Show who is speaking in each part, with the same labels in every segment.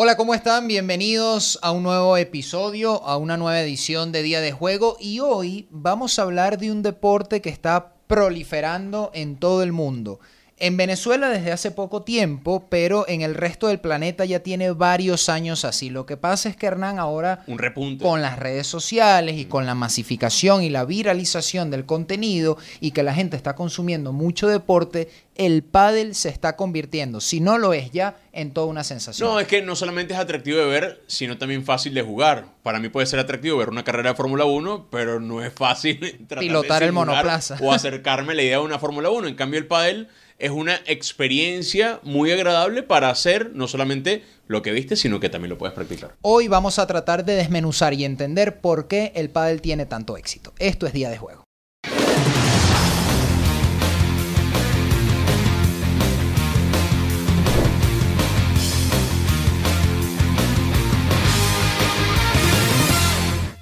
Speaker 1: Hola, ¿cómo están? Bienvenidos a un nuevo episodio, a una nueva edición de Día de Juego y hoy vamos a hablar de un deporte que está proliferando en todo el mundo. En Venezuela desde hace poco tiempo, pero en el resto del planeta ya tiene varios años así. Lo que pasa es que Hernán ahora,
Speaker 2: Un repunte.
Speaker 1: con las redes sociales y con la masificación y la viralización del contenido y que la gente está consumiendo mucho deporte, el pádel se está convirtiendo, si no lo es ya, en toda una sensación.
Speaker 2: No, es que no solamente es atractivo de ver, sino también fácil de jugar. Para mí puede ser atractivo ver una carrera de Fórmula 1, pero no es fácil tratar de
Speaker 1: Pilotar el monoplaza.
Speaker 2: O acercarme a la idea de una Fórmula 1. En cambio, el pádel es una experiencia muy agradable para hacer no solamente lo que viste, sino que también lo puedes practicar.
Speaker 1: Hoy vamos a tratar de desmenuzar y entender por qué el pádel tiene tanto éxito. Esto es Día de Juego.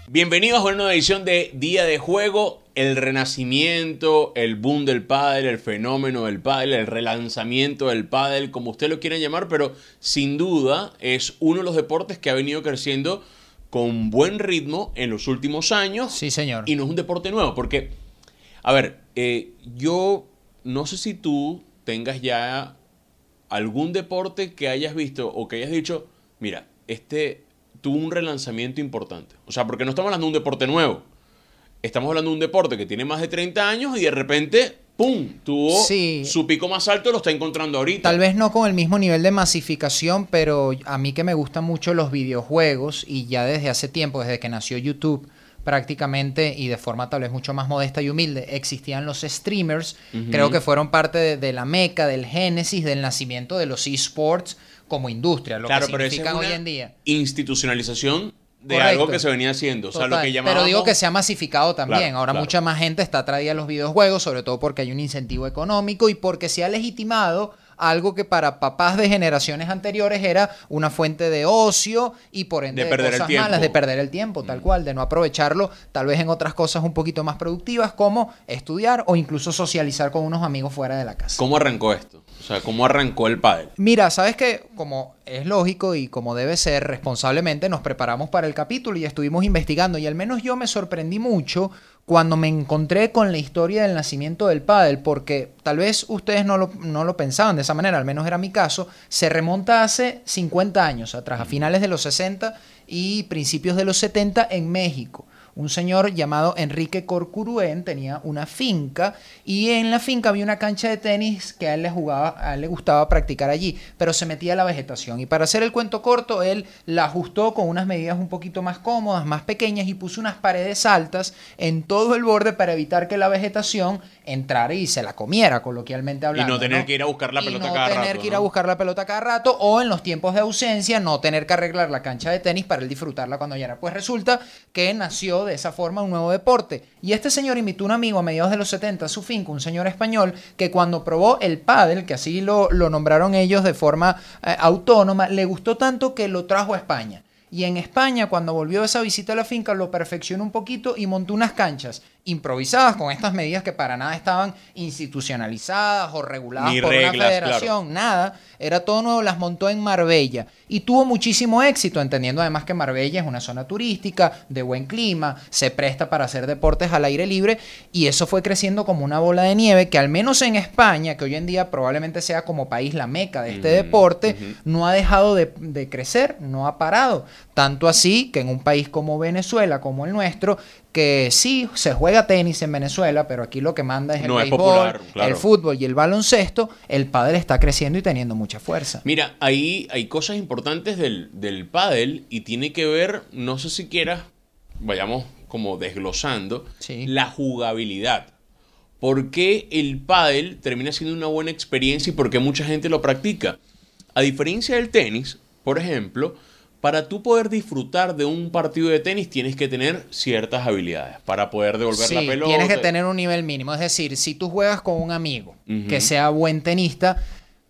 Speaker 2: Bienvenidos a una nueva edición de Día de Juego, el renacimiento, el boom del pádel, el fenómeno del pádel, el relanzamiento del pádel, como usted lo quiera llamar, pero sin duda es uno de los deportes que ha venido creciendo con buen ritmo en los últimos años.
Speaker 1: Sí, señor.
Speaker 2: Y no es un deporte nuevo, porque, a ver, eh, yo no sé si tú tengas ya algún deporte que hayas visto o que hayas dicho, mira, este tuvo un relanzamiento importante. O sea, porque no estamos hablando de un deporte nuevo. Estamos hablando de un deporte que tiene más de 30 años y de repente, ¡pum! Tuvo
Speaker 1: Sí.
Speaker 2: su pico más alto, lo está encontrando ahorita.
Speaker 1: Tal vez no con el mismo nivel de masificación, pero a mí que me gustan mucho los videojuegos y ya desde hace tiempo, desde que nació YouTube prácticamente y de forma tal vez mucho más modesta y humilde, existían los streamers, creo que fueron parte de, de la meca, del génesis, del nacimiento de los esports como industria, lo
Speaker 2: claro,
Speaker 1: que
Speaker 2: pero esa es
Speaker 1: significan hoy en día.
Speaker 2: institucionalización de
Speaker 1: Correcto.
Speaker 2: algo que se venía haciendo. O sea, lo
Speaker 1: Total,
Speaker 2: que llamamos...
Speaker 1: Pero digo que se ha masificado también.
Speaker 2: Claro,
Speaker 1: Ahora
Speaker 2: claro.
Speaker 1: mucha más gente está atraída a los videojuegos, sobre todo porque hay un incentivo económico y porque se ha legitimado algo que para papás de generaciones anteriores era una fuente de ocio y por ende
Speaker 2: De
Speaker 1: de,
Speaker 2: perder el
Speaker 1: cosas
Speaker 2: tiempo.
Speaker 1: malas, de perder el tiempo, tal cual, de no aprovecharlo tal vez en otras cosas un poquito más productivas como estudiar o incluso socializar con unos amigos fuera de la casa.
Speaker 2: ¿Cómo arrancó esto? O sea, ¿cómo arrancó el pádel?
Speaker 1: Mira, sabes que como es lógico y como debe ser responsablemente, nos preparamos para el capítulo y estuvimos investigando. Y al menos yo me sorprendí mucho cuando me encontré con la historia del nacimiento del pádel, porque tal vez ustedes no lo, no lo pensaban de esa manera, al menos era mi caso, se remonta hace 50 años atrás, a finales de los 60 y principios de los 70 en México. Un señor llamado Enrique Corcuruén tenía una finca y en la finca había una cancha de tenis que a él le jugaba, a él le gustaba practicar allí, pero se metía a la vegetación. Y para hacer el cuento corto, él la ajustó con unas medidas un poquito más cómodas, más pequeñas y puso unas paredes altas en todo el borde para evitar que la vegetación entrara y se la comiera, coloquialmente hablando.
Speaker 2: y no tener que ir a buscar la
Speaker 1: Y
Speaker 2: pelota
Speaker 1: no
Speaker 2: cada
Speaker 1: tener
Speaker 2: rato,
Speaker 1: que ir
Speaker 2: ¿no?
Speaker 1: a buscar la pelota cada rato o en los tiempos de ausencia no tener que arreglar la cancha de tenis para él disfrutarla cuando ya era. Pues resulta que nació de esa forma un nuevo deporte. Y este señor invitó a un amigo a mediados de los 70 a su finca, un señor español, que cuando probó el pádel, que así lo, lo nombraron ellos de forma eh, autónoma, le gustó tanto que lo trajo a España. Y en España, cuando volvió esa visita a la finca, lo perfeccionó un poquito y montó unas canchas improvisadas con estas medidas que para nada estaban institucionalizadas o reguladas
Speaker 2: Ni
Speaker 1: por
Speaker 2: reglas,
Speaker 1: una federación, nada. Era todo nuevo, las montó en Marbella y tuvo muchísimo éxito, entendiendo además que Marbella es una zona turística, de buen clima, se presta para hacer deportes al aire libre y eso fue creciendo como una bola de nieve que al menos en España, que hoy en día probablemente sea como país la meca de este
Speaker 2: Ujú,
Speaker 1: deporte, no ha dejado de, de crecer, no ha parado. Tanto así que en un país como Venezuela, como el nuestro, que sí se juega tenis en Venezuela, pero aquí lo que manda es el
Speaker 2: No es
Speaker 1: béisbol,
Speaker 2: popular, claro.
Speaker 1: el fútbol y el baloncesto, el pádel está creciendo y teniendo mucha fuerza.
Speaker 2: Mira, ahí hay cosas importantes del, del pádel y tiene que ver, no sé si quieras, vayamos como desglosando,
Speaker 1: Sí.
Speaker 2: la jugabilidad. ¿Por qué el pádel termina siendo una buena experiencia y por qué mucha gente lo practica? A diferencia del tenis, por ejemplo, para tú poder disfrutar de un partido de tenis tienes que tener ciertas habilidades para poder devolver
Speaker 1: Sí,
Speaker 2: la pelota.
Speaker 1: tienes que tener un nivel mínimo. Es decir, si tú juegas con un amigo que sea buen tenista,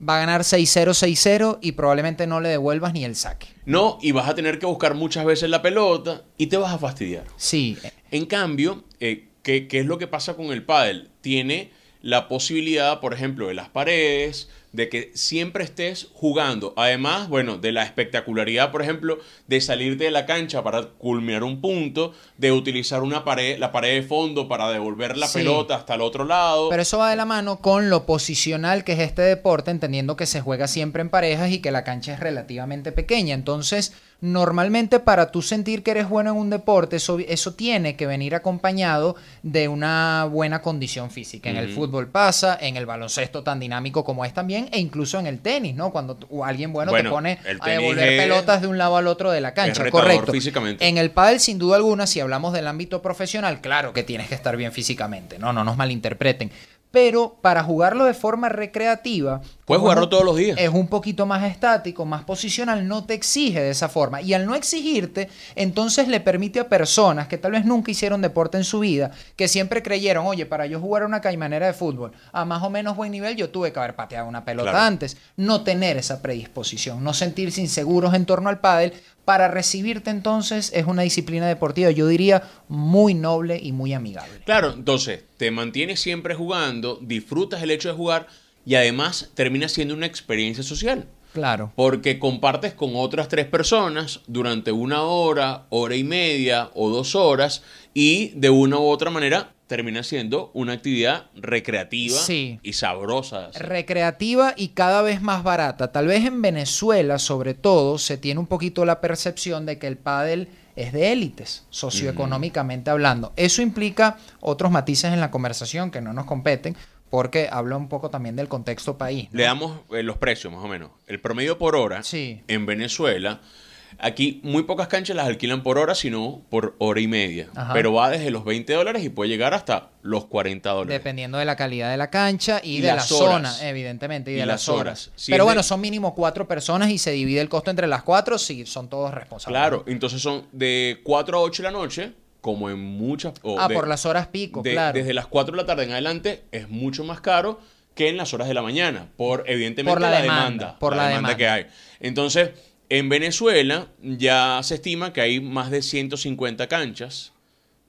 Speaker 1: va a ganar 6-0, 6-0 y probablemente no le devuelvas ni el saque.
Speaker 2: No, y vas a tener que buscar muchas veces la pelota y te vas a fastidiar.
Speaker 1: Sí,
Speaker 2: En cambio, eh, ¿qué, qué es lo que pasa con el pádel? Tiene la posibilidad, por ejemplo, de las paredes, de que siempre estés jugando. Además, bueno, de la espectacularidad, por ejemplo, de salirte de la cancha para culminar un punto, de utilizar una pared, la pared de fondo para devolver la
Speaker 1: Sí.
Speaker 2: pelota hasta el otro lado.
Speaker 1: Pero eso va de la mano con lo posicional que es este deporte, entendiendo que se juega siempre en parejas y que la cancha es relativamente pequeña. Entonces, normalmente para tú sentir que eres bueno en un deporte, eso, eso tiene que venir acompañado de una buena condición física. En el fútbol pasa, en el baloncesto tan dinámico como es también, e incluso en el tenis, ¿no? Cuando alguien bueno,
Speaker 2: Bueno,
Speaker 1: te pone a devolver
Speaker 2: es-
Speaker 1: pelotas de un lado al otro de la cancha. Correcto.
Speaker 2: físicamente.
Speaker 1: En el pádel, sin duda alguna, si hablamos del ámbito profesional, claro que tienes que estar bien físicamente, no, no nos malinterpreten. Pero para jugarlo de forma recreativa,
Speaker 2: Puedes jugarlo
Speaker 1: un-
Speaker 2: todos los días.
Speaker 1: Es un poquito más estático, más posicional, no te exige de esa forma. Y al no exigirte, entonces le permite a personas que tal vez nunca hicieron deporte en su vida, que siempre creyeron, oye, para yo jugar una caimanera de fútbol a más o menos buen nivel, yo tuve que haber pateado una pelota
Speaker 2: Claro.
Speaker 1: antes. No tener esa predisposición, no sentirse inseguros en torno al pádel. Para recibirte entonces es una disciplina deportiva, yo diría, muy noble y muy amigable.
Speaker 2: Claro, entonces te mantienes siempre jugando, disfrutas el hecho de jugar y además termina siendo una experiencia social.
Speaker 1: Claro.
Speaker 2: Porque compartes con otras tres personas durante una hora, hora y media o dos horas y de una u otra manera termina siendo una actividad recreativa
Speaker 1: Sí.
Speaker 2: y sabrosa.
Speaker 1: recreativa y cada vez más barata. Tal vez en Venezuela, sobre todo, se tiene un poquito la percepción de que el pádel es de élites, socioeconómicamente hablando. Eso implica otros matices en la conversación que no nos competen, porque habla un poco también del contexto país. ¿no?
Speaker 2: Le damos eh, los precios más o menos. El promedio por hora
Speaker 1: Sí.
Speaker 2: en Venezuela, aquí muy pocas canchas las alquilan por hora, sino por hora y media.
Speaker 1: Ajá.
Speaker 2: Pero va desde los 20 dólares y puede llegar hasta los 40 dólares.
Speaker 1: Dependiendo de la calidad de la cancha y,
Speaker 2: Y
Speaker 1: de la
Speaker 2: horas.
Speaker 1: zona, evidentemente, y,
Speaker 2: Y
Speaker 1: de
Speaker 2: las
Speaker 1: las
Speaker 2: horas.
Speaker 1: horas.
Speaker 2: Si
Speaker 1: Pero
Speaker 2: de-
Speaker 1: bueno, son mínimo cuatro personas y se divide el costo entre las cuatro, sí, son todos responsables.
Speaker 2: Claro, entonces son de 4 a 8 de la noche, como en muchas... o
Speaker 1: Ah,
Speaker 2: de-
Speaker 1: por las horas pico,
Speaker 2: de-
Speaker 1: claro.
Speaker 2: Desde las 4 de la tarde en adelante es mucho más caro que en las horas de la mañana, por evidentemente
Speaker 1: Por la
Speaker 2: la,
Speaker 1: demanda,
Speaker 2: demanda,
Speaker 1: por la demanda.
Speaker 2: que hay. Entonces, en Venezuela ya se estima que hay más de 150 canchas.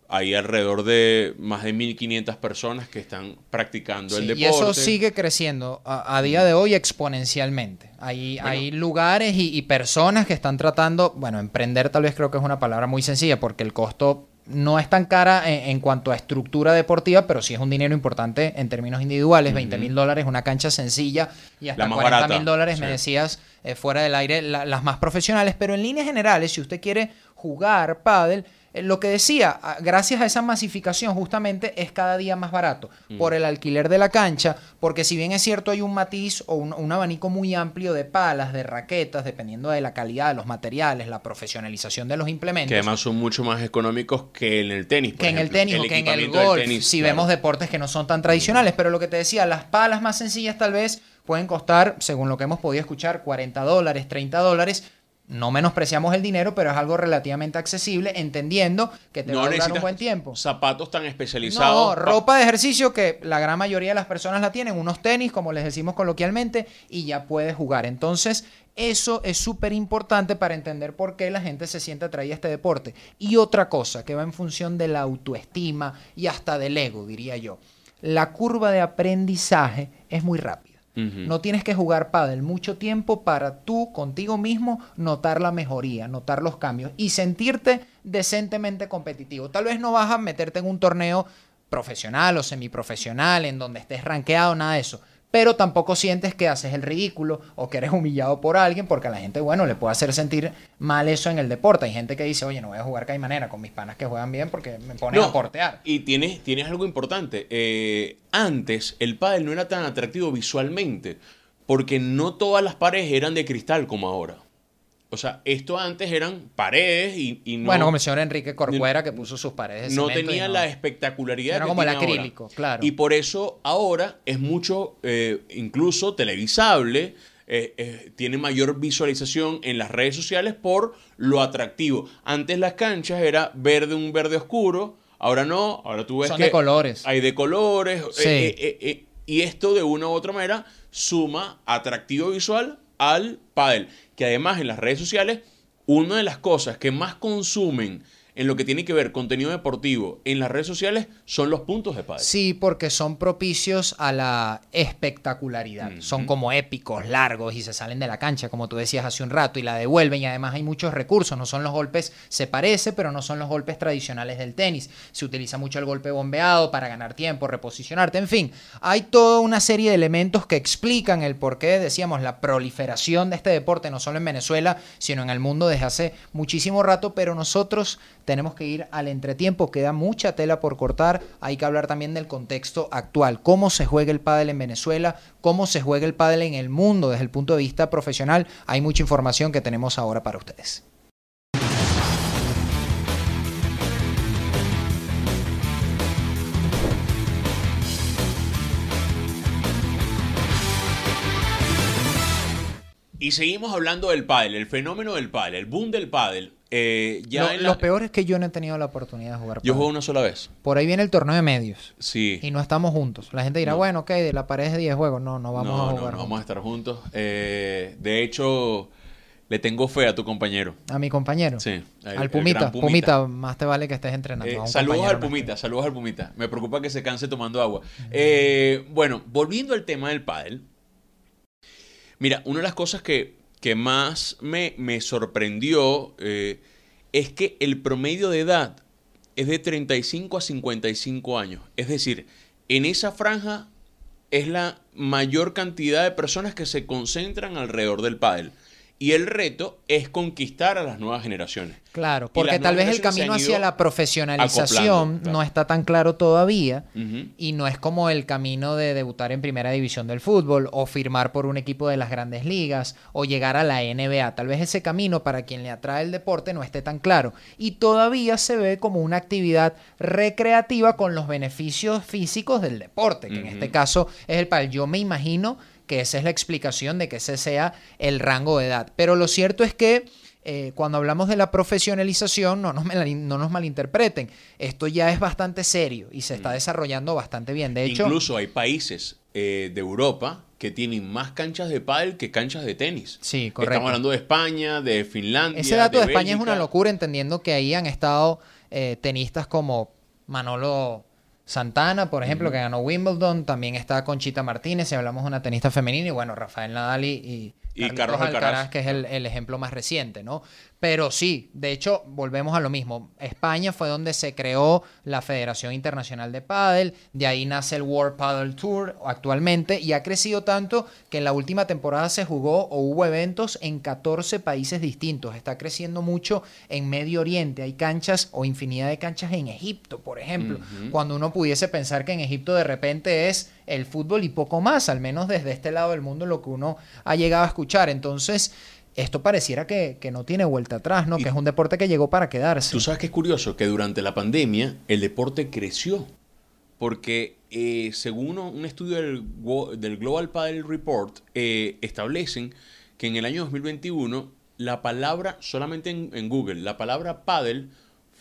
Speaker 2: Hay alrededor de más de 1.500 personas que están practicando el deporte.
Speaker 1: Y eso sigue creciendo a, a día de hoy exponencialmente. Hay,
Speaker 2: Bueno.
Speaker 1: hay lugares y, y personas que están tratando, bueno, emprender tal vez creo que es una palabra muy sencilla porque el costo no es tan cara en, en cuanto a estructura deportiva, pero sí es un dinero importante en términos individuales. 20 mil dólares, una cancha sencilla y hasta
Speaker 2: La más
Speaker 1: 40
Speaker 2: barata,
Speaker 1: mil dólares, me decías, eh, fuera del aire, la- las más profesionales. Pero en líneas generales, si usted quiere jugar pádel, lo que decía, ah, gracias a esa masificación justamente es cada día más barato
Speaker 2: Mm.
Speaker 1: por el alquiler de la cancha, porque si bien es cierto hay un matiz o un, un abanico muy amplio de palas, de raquetas, dependiendo de la calidad de los materiales, la profesionalización de los implementos.
Speaker 2: Que además son mucho más económicos que en el tenis. por
Speaker 1: que en el tenis o que en el golf,
Speaker 2: tenis,
Speaker 1: si
Speaker 2: claro.
Speaker 1: vemos deportes que no son tan tradicionales, pero lo que te decía, las palas más sencillas tal vez pueden costar, según lo que hemos podido escuchar, 40 dólares, 30 dólares. No menospreciamos el dinero, pero es algo relativamente accesible, entendiendo que te
Speaker 2: No
Speaker 1: va a durar un buen tiempo.
Speaker 2: Zapatos tan especializados.
Speaker 1: No,
Speaker 2: pa-
Speaker 1: ropa de ejercicio que la gran mayoría de las personas la tienen, unos tenis, como les decimos coloquialmente, y ya puedes jugar. Entonces, eso es súper importante para entender por qué la gente se siente atraída a este deporte. Y otra cosa que va en función de la autoestima y hasta del ego, diría yo. La curva de aprendizaje es muy rápida. No tienes que jugar pádel mucho tiempo para tú contigo mismo notar la mejoría, notar los cambios y sentirte decentemente competitivo. Tal vez no vas a meterte en un torneo profesional o semiprofesional en donde estés rankeado, nada de eso. Pero tampoco sientes que haces el ridículo o que eres humillado por alguien porque a la gente, bueno, le puede hacer sentir mal eso en el deporte. Hay gente que dice, oye, no voy a jugar caimanera con mis panas que juegan bien porque me ponen a portear.
Speaker 2: Y tienes, tienes algo importante. Eh, antes el pádel no era tan atractivo visualmente porque no todas las paredes eran de cristal como ahora. O sea, esto antes eran paredes y, y no,
Speaker 1: bueno, como el señor Enrique Corcuera que puso sus paredes de
Speaker 2: no tenía
Speaker 1: no-
Speaker 2: la espectacularidad
Speaker 1: Era
Speaker 2: que
Speaker 1: como el
Speaker 2: ahora.
Speaker 1: acrílico, claro.
Speaker 2: Y por eso ahora es mucho, eh, incluso televisable, eh, eh, tiene mayor visualización en las redes sociales por lo atractivo. Antes las canchas era verde, un verde oscuro, ahora no, ahora tú ves
Speaker 1: Son
Speaker 2: que
Speaker 1: de colores.
Speaker 2: hay de colores,
Speaker 1: Sí.
Speaker 2: y esto de una u otra manera suma atractivo visual al pádel, que además en las redes sociales una de las cosas que más consumen en lo que tiene que ver contenido deportivo en las redes sociales son los puntos de pádel.
Speaker 1: Sí, porque son propicios a la espectacularidad. Son como épicos, largos y se salen de la cancha, como tú decías hace un rato, y la devuelven y además hay muchos recursos. No son los golpes, se parece, pero no son los golpes tradicionales del tenis. Se utiliza mucho el golpe bombeado para ganar tiempo, reposicionarte, en fin. Hay toda una serie de elementos que explican el por qué, decíamos, la proliferación de este deporte, no solo en Venezuela, sino en el mundo desde hace muchísimo rato, pero nosotros tenemos que ir al entretiempo, queda mucha tela por cortar, hay que hablar también del contexto actual, cómo se juega el pádel en Venezuela, cómo se juega el pádel en el mundo desde el punto de vista profesional, hay mucha información que tenemos ahora para ustedes.
Speaker 2: Y seguimos hablando del pádel, el fenómeno del pádel, el boom del pádel. Eh, ya
Speaker 1: Lo,
Speaker 2: en la-
Speaker 1: Lo peor es que yo no he tenido la oportunidad de jugar
Speaker 2: Yo juego una sola vez.
Speaker 1: Por ahí viene el torneo de medios.
Speaker 2: Sí.
Speaker 1: Y no estamos juntos. La gente dirá,
Speaker 2: No.
Speaker 1: bueno, ok, de la pared de 10 juegos. No, no vamos
Speaker 2: no,
Speaker 1: a jugar.
Speaker 2: no
Speaker 1: juntos.
Speaker 2: vamos a estar juntos. Eh, de hecho, le tengo fe a tu compañero.
Speaker 1: A mi compañero.
Speaker 2: Sí, el-
Speaker 1: al Pumita. Pumita. más te vale que estés entrenando.
Speaker 2: Eh, saludos al
Speaker 1: no.
Speaker 2: Pumita, saludos al Pumita. Me preocupa que se canse tomando agua. Eh, bueno, volviendo al tema del pádel. Mira, una de las cosas que, que más me, me sorprendió eh, es que el promedio de edad es de 35 a 55 años. Es decir, en esa franja es la mayor cantidad de personas que se concentran alrededor del pádel. Y el reto es conquistar a las nuevas generaciones.
Speaker 1: Claro, porque tal vez el camino hacia la profesionalización
Speaker 2: claro.
Speaker 1: no está tan claro todavía y no es como el camino de debutar en primera división del fútbol o firmar por un equipo de las grandes ligas o llegar a la NBA. Tal vez ese camino para quien le atrae el deporte no esté tan claro y todavía se ve como una actividad recreativa con los beneficios físicos del deporte, que en este caso es el pal. Yo me imagino que esa es la explicación de que ese sea el rango de edad. Pero lo cierto es que eh, cuando hablamos de la profesionalización, no nos, mal- no nos malinterpreten, esto ya es bastante serio y se está desarrollando bastante bien. De hecho,
Speaker 2: Incluso hay países eh, de Europa que tienen más canchas de pádel que canchas de tenis.
Speaker 1: Sí, correcto.
Speaker 2: Estamos hablando de España, de Finlandia.
Speaker 1: ese dato de, España es una locura, entendiendo que ahí han estado eh, tenistas como Manolo Santana, por ejemplo, que ganó Wimbledon, también está Conchita Martínez, si hablamos de una tenista femenina, y bueno, Rafael Nadal y, y,
Speaker 2: Y
Speaker 1: Carlitos
Speaker 2: Carlos Alcaraz.
Speaker 1: que es el, el ejemplo más reciente, ¿no? Pero sí, de hecho, volvemos a lo mismo. España fue donde se creó la Federación Internacional de Pádel, de ahí nace el World Paddle Tour actualmente, y ha crecido tanto que en la última temporada se jugó o hubo eventos en 14 países distintos. Está creciendo mucho en Medio Oriente. Hay canchas o infinidad de canchas en Egipto, por ejemplo. Cuando uno pudiese pensar que en Egipto de repente es el fútbol y poco más, al menos desde este lado del mundo lo que uno ha llegado a escuchar. Entonces, esto pareciera que, que no tiene vuelta atrás, ¿no?
Speaker 2: Y-
Speaker 1: que es un deporte que llegó para quedarse.
Speaker 2: Tú sabes que es curioso que durante la pandemia el deporte creció. Porque eh, según un estudio del, del Global Paddle Report, eh, establecen que en el año 2021 la palabra, solamente en, en Google, la palabra paddle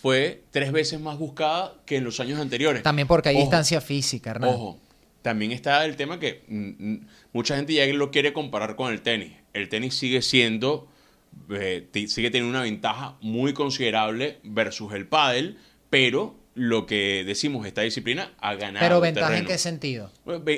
Speaker 2: fue tres veces más buscada que en los años anteriores.
Speaker 1: También porque hay
Speaker 2: Ojo,
Speaker 1: distancia física, Hernán.
Speaker 2: Ojo, también está el tema que mm, mm, mucha gente ya lo quiere comparar con el tenis. El tenis sigue siendo, eh, sigue teniendo una ventaja muy considerable versus el pádel, pero lo que decimos, esta disciplina ha ganado
Speaker 1: Pero ventaja en qué sentido?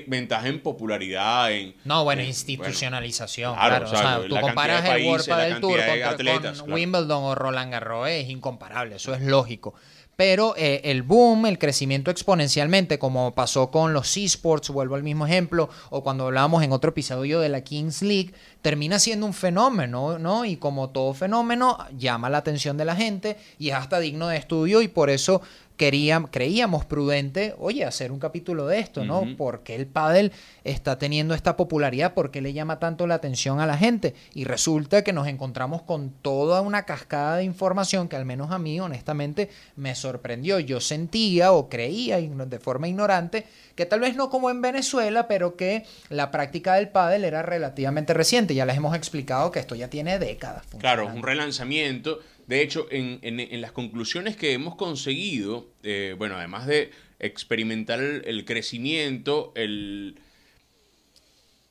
Speaker 2: Ventaja en popularidad, en...
Speaker 1: No, bueno,
Speaker 2: en-
Speaker 1: institucionalización.
Speaker 2: claro,
Speaker 1: claro,
Speaker 2: o sea,
Speaker 1: tú comparas el World Padel Tour
Speaker 2: atletas,
Speaker 1: con
Speaker 2: claro.
Speaker 1: Wimbledon o Roland Garros es incomparable, eso es lógico. Pero eh, el boom, el crecimiento exponencialmente, como pasó con los esports, vuelvo al mismo ejemplo, o cuando hablábamos en otro episodio de la Kings League, termina siendo un fenómeno, ¿no? Y como todo fenómeno, llama la atención de la gente y es hasta digno de estudio y por eso queríamos, creíamos prudente, oye, hacer un capítulo de esto, ¿no?
Speaker 2: Ujú.
Speaker 1: ¿Por qué el pádel está teniendo esta popularidad? ¿Por qué le llama tanto la atención a la gente? Y resulta que nos encontramos con toda una cascada de información que al menos a mí, honestamente, me sorprendió. Yo sentía o creía de forma ignorante que tal vez no como en Venezuela, pero que la práctica del pádel era relativamente reciente. Ya les hemos explicado que esto ya tiene décadas.
Speaker 2: Claro,
Speaker 1: funcionando.
Speaker 2: un relanzamiento. De hecho, en, en- en las conclusiones que hemos conseguido, eh, bueno, además de experimentar el, el crecimiento, el,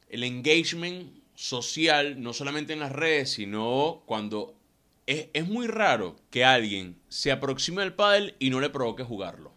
Speaker 2: el engagement social, no solamente en las redes, sino cuando es, es muy raro que alguien se aproxime al pádel y no le provoque jugarlo.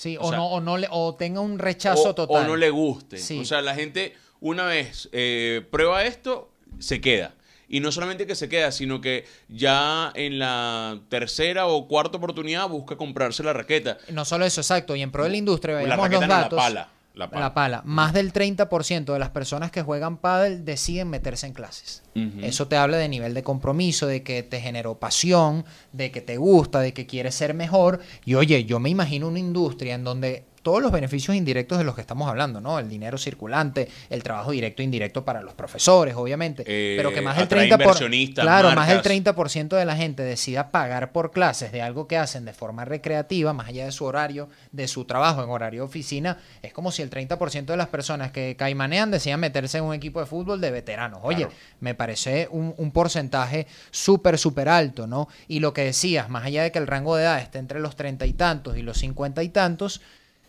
Speaker 1: Sí,
Speaker 2: O
Speaker 1: o,
Speaker 2: sea,
Speaker 1: no, o, no le, o tenga un rechazo
Speaker 2: o,
Speaker 1: total.
Speaker 2: o no le guste.
Speaker 1: Sí.
Speaker 2: O sea, la gente una vez eh, prueba esto, se queda. Y no solamente que se queda, sino que ya en la tercera o cuarta oportunidad busca comprarse la raqueta.
Speaker 1: No solo eso, exacto. Y en pro de la industria,
Speaker 2: La
Speaker 1: veamos los
Speaker 2: no, la
Speaker 1: datos.
Speaker 2: pala. La pala.
Speaker 1: La pala. Más del 30% de las personas que juegan pádel deciden meterse en clases. Eso te habla de nivel de compromiso, de que te generó pasión, de que te gusta, de que quieres ser mejor. Y oye, yo me imagino una industria en donde todos los beneficios indirectos de los que estamos hablando, ¿no? El dinero circulante, el trabajo directo e indirecto para los profesores, obviamente,
Speaker 2: Eh,
Speaker 1: pero que más del
Speaker 2: atrae
Speaker 1: 30 por, claro, más del
Speaker 2: marcas.
Speaker 1: 30% de la gente decida pagar por clases de algo que hacen de forma recreativa, más allá de su horario, de su trabajo en horario de oficina, es como si el 30% de las personas que caimanean decían meterse en un equipo de fútbol de veteranos. Oye,
Speaker 2: Claro.
Speaker 1: me parece un, un porcentaje súper, súper alto, ¿no? Y lo que decías, más allá de que el rango de edad esté entre los treinta y tantos y los cincuenta y tantos,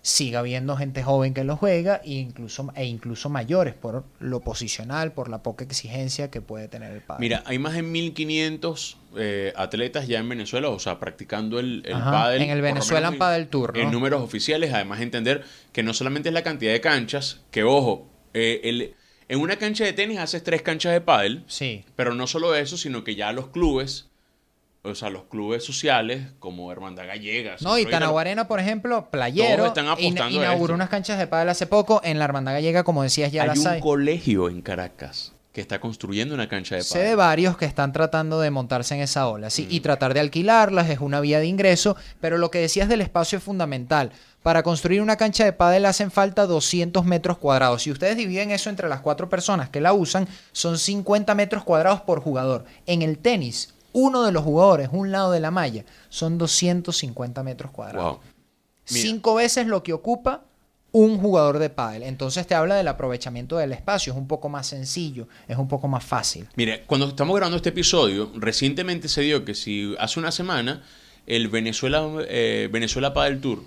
Speaker 1: siga habiendo gente joven que lo juega e incluso, e incluso mayores por lo posicional, por la poca exigencia que puede tener el padre.
Speaker 2: Mira, hay más de 1500 eh, atletas ya en Venezuela, o sea, practicando el, el
Speaker 1: Ajá,
Speaker 2: pádel.
Speaker 1: en el
Speaker 2: en-
Speaker 1: Padel Tour, ¿no?
Speaker 2: En números oficiales, además entender que no solamente es la cantidad de canchas, que ojo, eh, el- en una cancha de tenis haces tres canchas de pádel,
Speaker 1: Sí.
Speaker 2: pero no solo eso, sino que ya los clubes, o sea, los clubes sociales como Hermandad Gallega.
Speaker 1: No, y Tanaguarena, por ejemplo, playero,
Speaker 2: Todos están apostando a
Speaker 1: inauguró
Speaker 2: esto.
Speaker 1: unas canchas de pádel hace poco en la Hermandad Gallega, como decías, ya
Speaker 2: hay
Speaker 1: las
Speaker 2: un
Speaker 1: hay.
Speaker 2: colegio en Caracas que está construyendo una cancha de
Speaker 1: Sé de
Speaker 2: pádel.
Speaker 1: varios que están tratando de montarse en esa ola, sí, y tratar de alquilarlas es una vía de ingreso, pero lo que decías del espacio es fundamental. Para construir una cancha de pádel hacen falta 200 metros cuadrados. Si ustedes dividen eso entre las cuatro personas que la usan, son 50 metros cuadrados por jugador. En el tenis, uno de los jugadores, un lado de la malla, son 250 metros cuadrados.
Speaker 2: Wow.
Speaker 1: Cinco veces lo que ocupa un jugador de pádel. Entonces te habla del aprovechamiento del espacio. Es un poco más sencillo, es un poco más fácil.
Speaker 2: Mire, cuando estamos grabando este episodio, recientemente se dio que si hace una semana el Venezuela, eh, Venezuela Padel Tour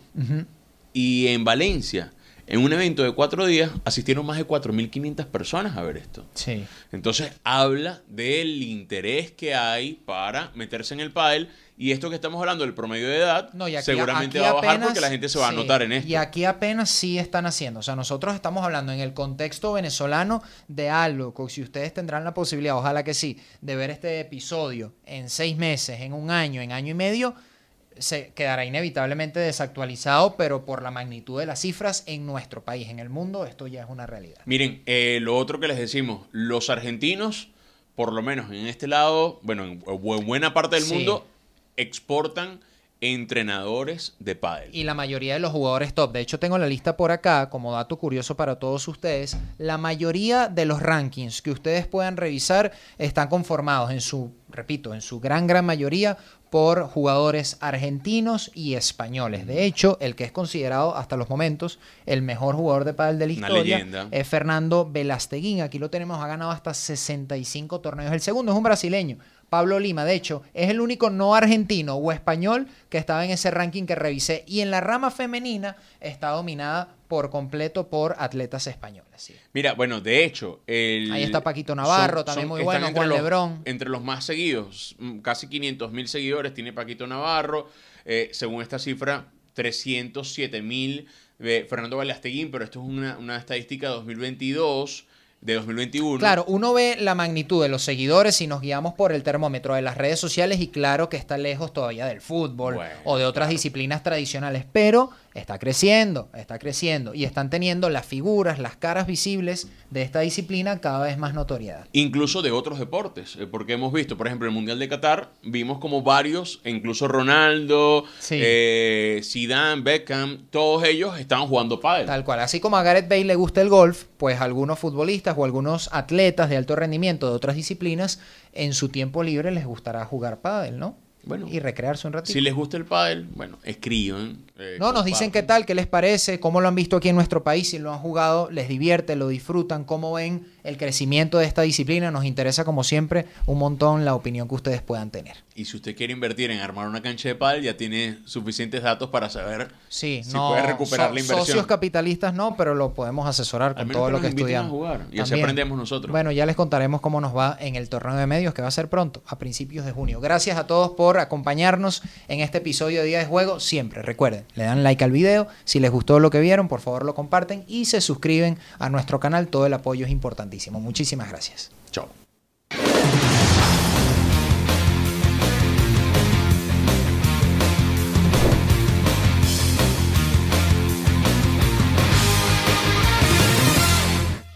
Speaker 2: y en Valencia, en un evento de cuatro días, asistieron más de 4.500 personas a ver esto.
Speaker 1: Sí.
Speaker 2: Entonces habla del interés que hay para meterse en el pádel y esto que estamos hablando del promedio de edad,
Speaker 1: No, aquí-
Speaker 2: seguramente
Speaker 1: aquí
Speaker 2: va a bajar
Speaker 1: apenas-
Speaker 2: porque la gente se va a notar en esto.
Speaker 1: Y aquí apenas sí están haciendo. O sea, nosotros estamos hablando en el contexto venezolano de algo. Si ustedes tendrán la posibilidad, ojalá que sí, de ver este episodio en seis meses, en un año, en año y medio, se quedará inevitablemente desactualizado, pero por la magnitud de las cifras en nuestro país, en el mundo, esto ya es una realidad.
Speaker 2: Miren, eh, lo otro que les decimos, los argentinos, por lo menos en este lado, bueno, en, buena parte del
Speaker 1: Sí.
Speaker 2: mundo, exportan entrenadores de pádel.
Speaker 1: Y la mayoría de los jugadores top, de hecho tengo la lista por acá como dato curioso para todos ustedes, la mayoría de los rankings que ustedes puedan revisar están conformados en su, repito, en su gran gran mayoría por jugadores argentinos y españoles. De hecho, el que es considerado hasta los momentos el mejor jugador de pádel de la historia es Fernando Velasteguín. Aquí lo tenemos, ha ganado hasta 65 torneos. El segundo es un brasileño, Pablo Lima. De hecho, es el único no argentino o español que estaba en ese ranking que revisé. Y en la rama femenina está dominada por completo por atletas españoles. sí.
Speaker 2: Mira, bueno, de hecho, el-
Speaker 1: Ahí está Paquito Navarro, también muy bueno,
Speaker 2: entre
Speaker 1: Juan
Speaker 2: los-
Speaker 1: Lebrón.
Speaker 2: Entre los más seguidos, mm, casi 500 mil seguidores tiene Paquito Navarro. eh, según esta cifra, 307 mil de Fernando Balasteguín, pero esto es una, una estadística de 2022, de 2021.
Speaker 1: Claro, uno ve la magnitud de los seguidores y nos guiamos por el termómetro de las redes sociales y claro que está lejos todavía del fútbol
Speaker 2: Bueno,
Speaker 1: o de otras
Speaker 2: claro.
Speaker 1: disciplinas tradicionales, pero está creciendo, está creciendo y están teniendo las figuras, las caras visibles de esta disciplina cada vez más notoriedad.
Speaker 2: Incluso de otros deportes, eh, porque hemos visto, por ejemplo, el Mundial de Qatar, vimos como varios, e incluso Ronaldo,
Speaker 1: Sí.
Speaker 2: eh, Zidane, Beckham, todos ellos estaban jugando pádel.
Speaker 1: Tal cual, así como a Gareth Bale le gusta el golf, pues algunos futbolistas o algunos atletas de alto rendimiento de otras disciplinas en su tiempo libre les gustará jugar pádel, ¿no?
Speaker 2: Bueno,
Speaker 1: y recrearse un ratito.
Speaker 2: Si les gusta el pádel, bueno, escriban. eh,
Speaker 1: No, nos dicen qué tal, qué les parece, cómo lo han visto aquí en nuestro país, si lo han jugado, les divierte, lo disfrutan, cómo ven el crecimiento de esta disciplina. Nos interesa, como siempre, un montón la opinión que ustedes puedan tener.
Speaker 2: Y si usted quiere invertir en armar una cancha de pal, ya tiene suficientes datos para saber
Speaker 1: Sí,
Speaker 2: si
Speaker 1: no,
Speaker 2: puede recuperar
Speaker 1: so-
Speaker 2: la inversión.
Speaker 1: Socios capitalistas no, pero lo podemos asesorar con todo
Speaker 2: que
Speaker 1: lo que
Speaker 2: a
Speaker 1: estudiamos.
Speaker 2: jugar, y así aprendemos nosotros.
Speaker 1: Bueno, ya les contaremos cómo nos va en el torneo de medios que va a ser pronto, a principios de junio. Gracias a todos por acompañarnos en este episodio de Día de Juego. Siempre, recuerden, le dan like al video. Si les gustó lo que vieron, por favor lo comparten y se suscriben a nuestro canal. Todo el apoyo es importantísimo. Muchísimas gracias.
Speaker 2: Chao.